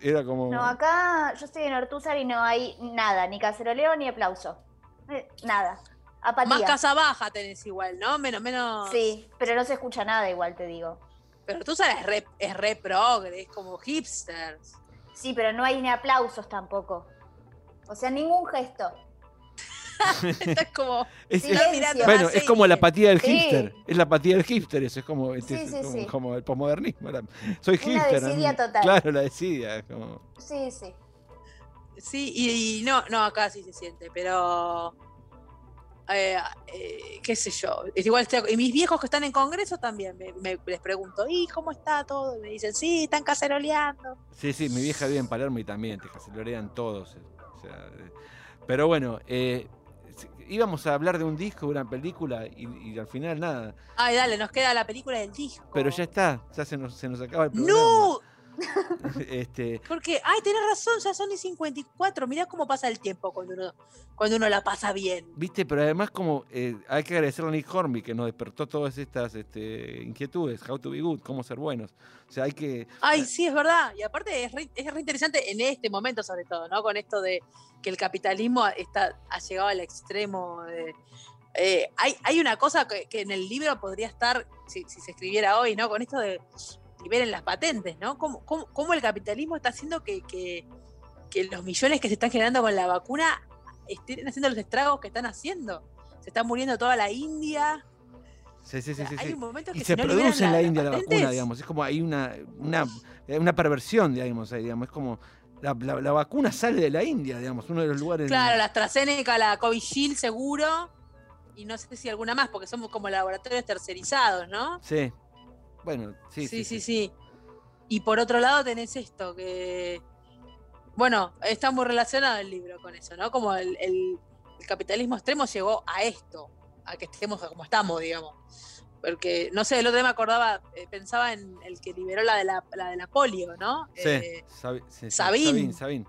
era como... No, acá yo estoy en Ortúzar y no hay nada, ni caceroleo ni aplauso. Eh, Nada. Apatía. Más casa baja tenés igual, ¿no? Menos, menos. Sí, pero no se escucha nada igual, te digo. Pero tú sabes, es re, es re progre, es como hipsters. Sí, pero no hay ni aplausos tampoco. O sea, ningún gesto. Estás como. es- es- estás mirando bueno, es como la apatía del Sí. hipster, es la apatía del hipster, eso es como, este, Sí, es sí, como, sí. como el posmodernismo. la- soy hipster. a desidia total. Claro, la desidia. es como- Sí, sí. Sí, y, y no, no, acá sí se siente, pero. Eh, eh, qué sé yo. Es igual y mis viejos que están en congreso también me, me- les pregunto, ¿y cómo está todo? Y me dicen, sí, están caceroleando. Sí, sí, mi vieja vive en Palermo y también te cacerolean todos. eh, o sea, eh, pero bueno, eh, íbamos a hablar de un disco, de una película y, y al final nada. Ay, dale, nos queda la película del disco. Pero ya está, ya se nos, se nos acaba el programa. ¡No! este, Porque, ay, tenés razón, ya son y 54. Mirá cómo pasa el tiempo cuando uno, cuando uno la pasa bien. Viste, pero además como eh, hay que agradecerle a Nick Hornby que nos despertó todas estas este, inquietudes, how to be good, cómo ser buenos. O sea, hay que... Ay, sí, es verdad. Y aparte es re, es re interesante en este momento sobre todo, ¿no? Con esto de que el capitalismo está, ha llegado al extremo. de- eh, hay, hay una cosa que, que en el libro podría estar, si, si se escribiera hoy, ¿no? Con esto de liberen las patentes, ¿no? ¿Cómo, cómo, cómo el capitalismo está haciendo que, que- que los millones que se están generando con la vacuna estén haciendo los estragos que están haciendo? Se está muriendo toda la India. Sí, sí, sí, sí, hay un momento que Y si se no produce en la India la patentes, vacuna, digamos. Es como hay una, una, eh, una perversión, digamos, ahí, digamos. Es como la, la- la vacuna sale de la India, digamos, uno de los lugares... Claro, la AstraZeneca, la Covishield seguro, y no sé si alguna más, porque somos como laboratorios tercerizados, ¿no? Sí. Bueno, sí, Sí, sí, sí. Y por otro lado tenés esto, que, bueno, está muy relacionado el libro con eso, ¿no? Como el, el- el capitalismo extremo llegó a esto, a que estemos como estamos, digamos. Porque, no sé, el otro día me acordaba, eh, pensaba en el que liberó la de la, la de la polio, ¿no? Sí, Eh, Sabi- sí, sí, Sabín. Sabín, Sabín.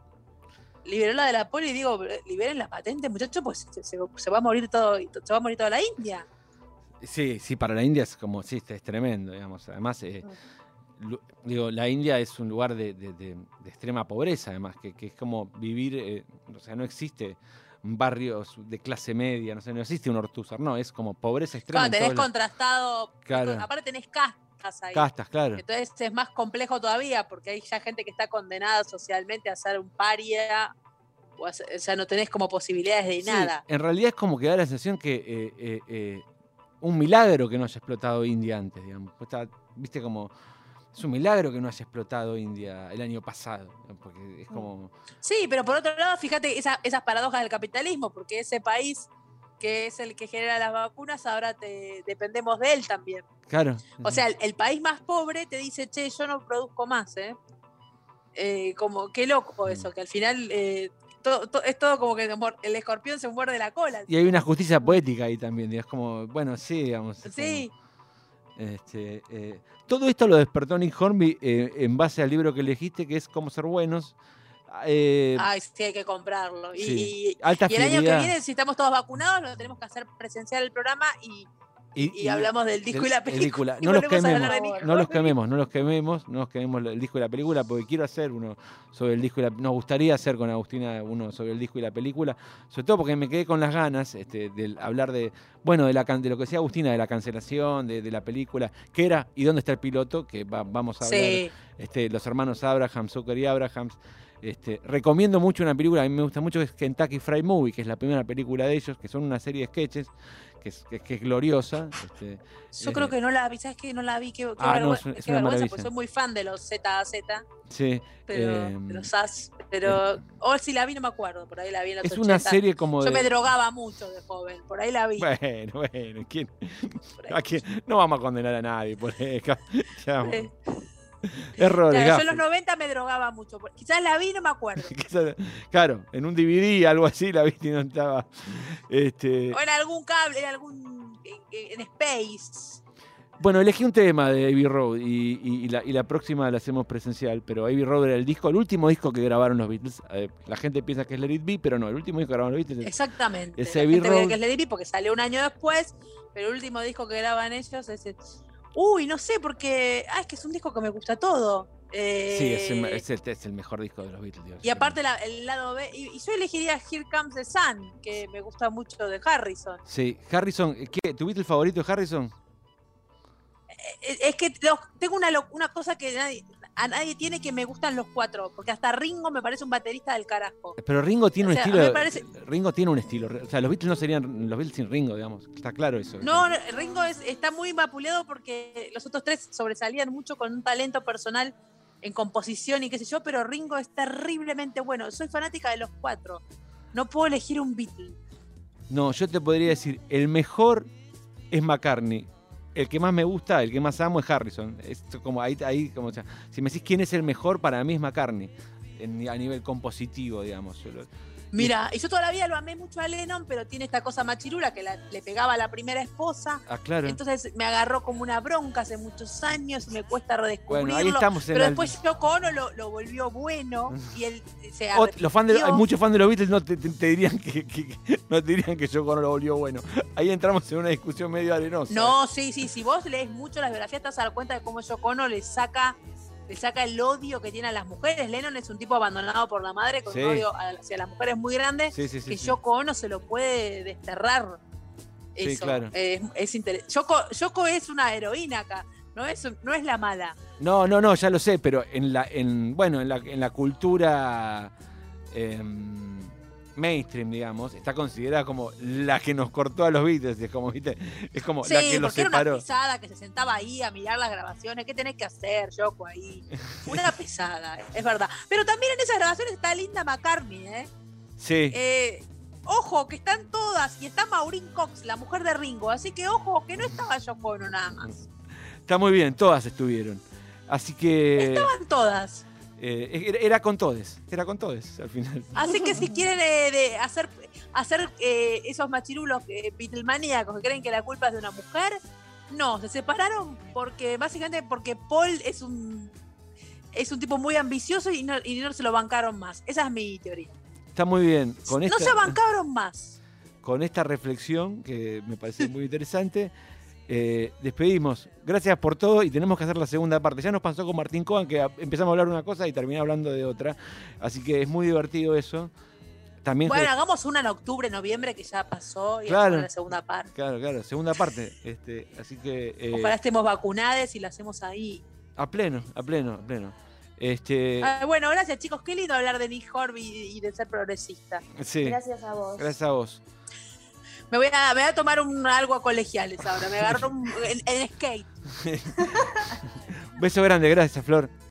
liberó la de la polio y digo, liberen la patente, muchachos, pues se, se- se va a morir todo, se va a morir toda la India. Sí, sí, para la India es como, sí, es tremendo, digamos. Además, eh, digo, la India es un lugar de, de- de- de extrema pobreza, además, que, que es como vivir, eh, o sea, no existe barrios de clase media, no sé, no existe un Ortúzar, no, es como pobreza extrema. Claro, en tenés contrastado, Claro. aparte tenés castas ahí. Castas, claro. Entonces es más complejo todavía porque hay ya gente que está condenada socialmente a ser un paria, o, a ser- o sea, no tenés como posibilidades de Sí, nada. en realidad es como que da la sensación que eh, un milagro que no haya explotado India antes, digamos. Está- Viste como. Es un milagro que no haya explotado India el año pasado. Porque es como. Sí, pero por otro lado, fíjate esa- esas paradojas del capitalismo, porque ese país que es el que genera las vacunas, ahora te, dependemos de él también. Claro. O sea, el, el país más pobre te dice, che, yo no produzco más, ¿eh? Eh, como, qué loco eso, que al final eh, todo- es todo como que el escorpión se muerde la cola. Y hay una justicia poética ahí también. Es como, bueno, sí, digamos. Sí, como, este, eh, todo esto lo despertó Nick Hornby eh, en base al libro que elegiste, que es Cómo ser buenos. Eh, ay, sí, hay que comprarlo. Y, sí, y- alta y el año que viene, si estamos todos vacunados, lo tenemos que hacer presencial el programa y, Y, y hablamos del disco del- y la película. y no los quememos, no los quememos, no los quememos, no nos quememos el disco y la película, porque quiero hacer uno sobre el disco y la Nos gustaría hacer con Agustina uno sobre el disco y la película, sobre todo porque me quedé con las ganas este, de hablar de, bueno, de, la, de lo que decía Agustina, de la cancelación, de, de la película, qué era y dónde está el piloto, que va- vamos a hablar, Sí, este, los hermanos Abraham, Zucker y Abrahams. Este, recomiendo mucho una película, a mí me gusta mucho, que es Kentucky Fried Movie, que es la primera película de ellos, que son una serie de sketches, que es, que, que es gloriosa. este, yo eh, creo que no la vi, ¿sabes qué? No la vi, qué, qué Ah, no, es qué vergüenza, porque soy muy fan de los ZAZ, Sí, pero, em, de los as, pero, o si la vi no me acuerdo, por ahí la vi en los es una 80. serie como Yo de... me drogaba mucho de joven, por ahí la vi. Bueno, bueno, ¿quién? ¿A quién? No vamos a condenar a nadie por eso. Errores, claro, yo en los 90 me drogaba mucho, quizás la vi no me acuerdo. Quizás- Claro, en un DVD, algo así, la viste y no estaba. Este, O en algún cable, en algún. en, en Space. Bueno, elegí un tema de Abbey Road y, y- y la, y la próxima la hacemos presencial, pero Abbey Road era el disco, el último disco que grabaron los Beatles. Eh, la gente piensa que es Let It Be, pero no, el último disco que grabaron los Beatles es Exactamente. Ese La Abbey gente Road- que es Lady Di porque salió un año después, pero el último disco que graban ellos es. Uy, no sé, porque. Ah, es que es un disco que me gusta todo. Eh, Sí, es el, es el- es el mejor disco de los Beatles. digo, Y aparte la- el lado B. Y, y yo elegiría Here Comes the Sun, que me gusta mucho de Harrison. Sí, Harrison, ¿qué, ¿tu Beatle favorito es Harrison? Eh, Es que tengo una, una cosa que nadie, a nadie tiene que me gustan los cuatro, porque hasta Ringo me parece un baterista del carajo. Pero Ringo tiene O un sea, estilo. parece- Ringo tiene un estilo. O sea, los Beatles no serían los Beatles sin Ringo, digamos. Está claro eso. No, no, Ringo es- está muy vapuleado porque los otros tres sobresalían mucho con un talento personal en composición y qué sé yo, pero Ringo es terriblemente bueno. Soy fanática de los cuatro. No puedo elegir un Beatle. No, yo te podría decir, el mejor es McCartney. El que más me gusta, el que más amo es Harrison. Es como ahí, ahí como, sea, si me decís quién es el mejor, para mí es McCartney. en- a nivel compositivo, digamos. Mira, y yo toda la vida lo amé mucho a Lennon, pero tiene esta cosa machirula que la- le pegaba a la primera esposa. Ah, claro. Entonces me agarró como una bronca hace muchos años y me cuesta redescubrirlo. bueno, ahí estamos en pero la- después Yoko Ono lo, lo volvió bueno y él se Ot- los fans de, hay muchos fans de los Beatles no te, te- te dirían que, que- que- no te dirían que Yoko no lo volvió bueno. Ahí entramos en una discusión medio arenosa. No, sí, sí, si vos lees mucho las biografías te vas a dar cuenta de cómo Yoko Ono le saca, le saca el odio que tiene a las mujeres. Lennon es un tipo abandonado por la madre con Sí. un odio hacia las mujeres muy grande Sí, sí, sí. que sí. Yoko Ono se lo puede desterrar. Sí, Eso, claro. es, Yoko, Yoko es una heroína acá, no es, no es la mala. No, no, no, ya lo sé, pero en la, en, bueno, en la, en la cultura em, mainstream, digamos, está considerada como la que nos cortó a los Beatles, es como, ¿viste? Es como Sí, la que los porque era una separó. pesada que se sentaba ahí a mirar las grabaciones. ¿Qué tenés que hacer, Yoko, ahí? Una pesada, es verdad. Pero también en esas grabaciones está Linda McCartney, ¿eh? Sí, Eh, ojo, que están todas. Y está Maureen Cox, la mujer de Ringo. Así que ojo, que no estaba Yoko Ono nada más. está muy bien, todas estuvieron. Así que Estaban todas. Eh, era, con todes, era con todes al final. Así que si quieren eh, de hacer, hacer eh, esos machirulos Beatlemaníacos que creen que la culpa es de una mujer, no, se separaron porque básicamente porque Paul es un es un tipo muy ambicioso y no, y no se lo bancaron más. Esa es mi teoría. Está muy bien. Con no se bancaron más. con esta reflexión que me parece muy interesante. Eh, despedimos. Gracias por todo y tenemos que hacer la segunda parte. Ya nos pasó con Martín Cohen que empezamos a hablar de una cosa y terminé hablando de otra. Así que es muy divertido eso. También Bueno, hagamos una en octubre, noviembre que ya pasó y Claro. hagamos la segunda parte. Claro, claro, segunda parte. Este, así que eh, Ojalá estemos vacunados y la hacemos ahí. a pleno, a pleno, a pleno. Este, Ah, bueno, gracias chicos. Qué lindo hablar de Nick Horby y, y de ser progresista. sí, Gracias a vos. gracias a vos. Me voy a, tomar un, algo a colegiales ahora. Me agarro un, skate. Beso grande, gracias, Flor.